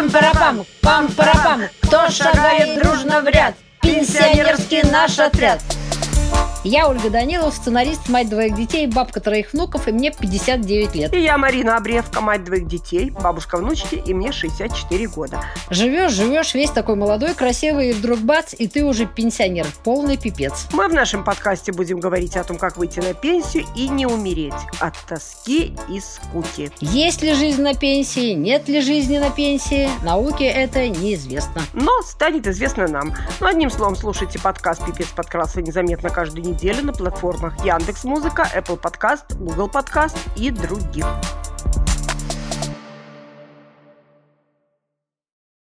Пам-парапам, пам-парапам, кто шагает дружно в ряд? Пенсионерский наш отряд. Я Ольга Данилов, сценарист, мать двоих детей, бабка троих внуков, и мне 59 лет. И я Марина Обревка, мать двоих детей, бабушка внучки, и мне 64 года. Живешь, живешь, весь такой молодой, красивый, и вдруг бац, и ты уже пенсионер. Полный пипец. Мы в нашем подкасте будем говорить о том, как выйти на пенсию и не умереть от тоски и скуки. Есть ли жизнь на пенсии, нет ли жизни на пенсии, науке это неизвестно. Но станет известно нам. Ну, одним словом, слушайте подкаст «Пипец подкрался незаметно» каждую неделю на платформах Яндекс Музыка, Apple Podcast, Google Podcast и других.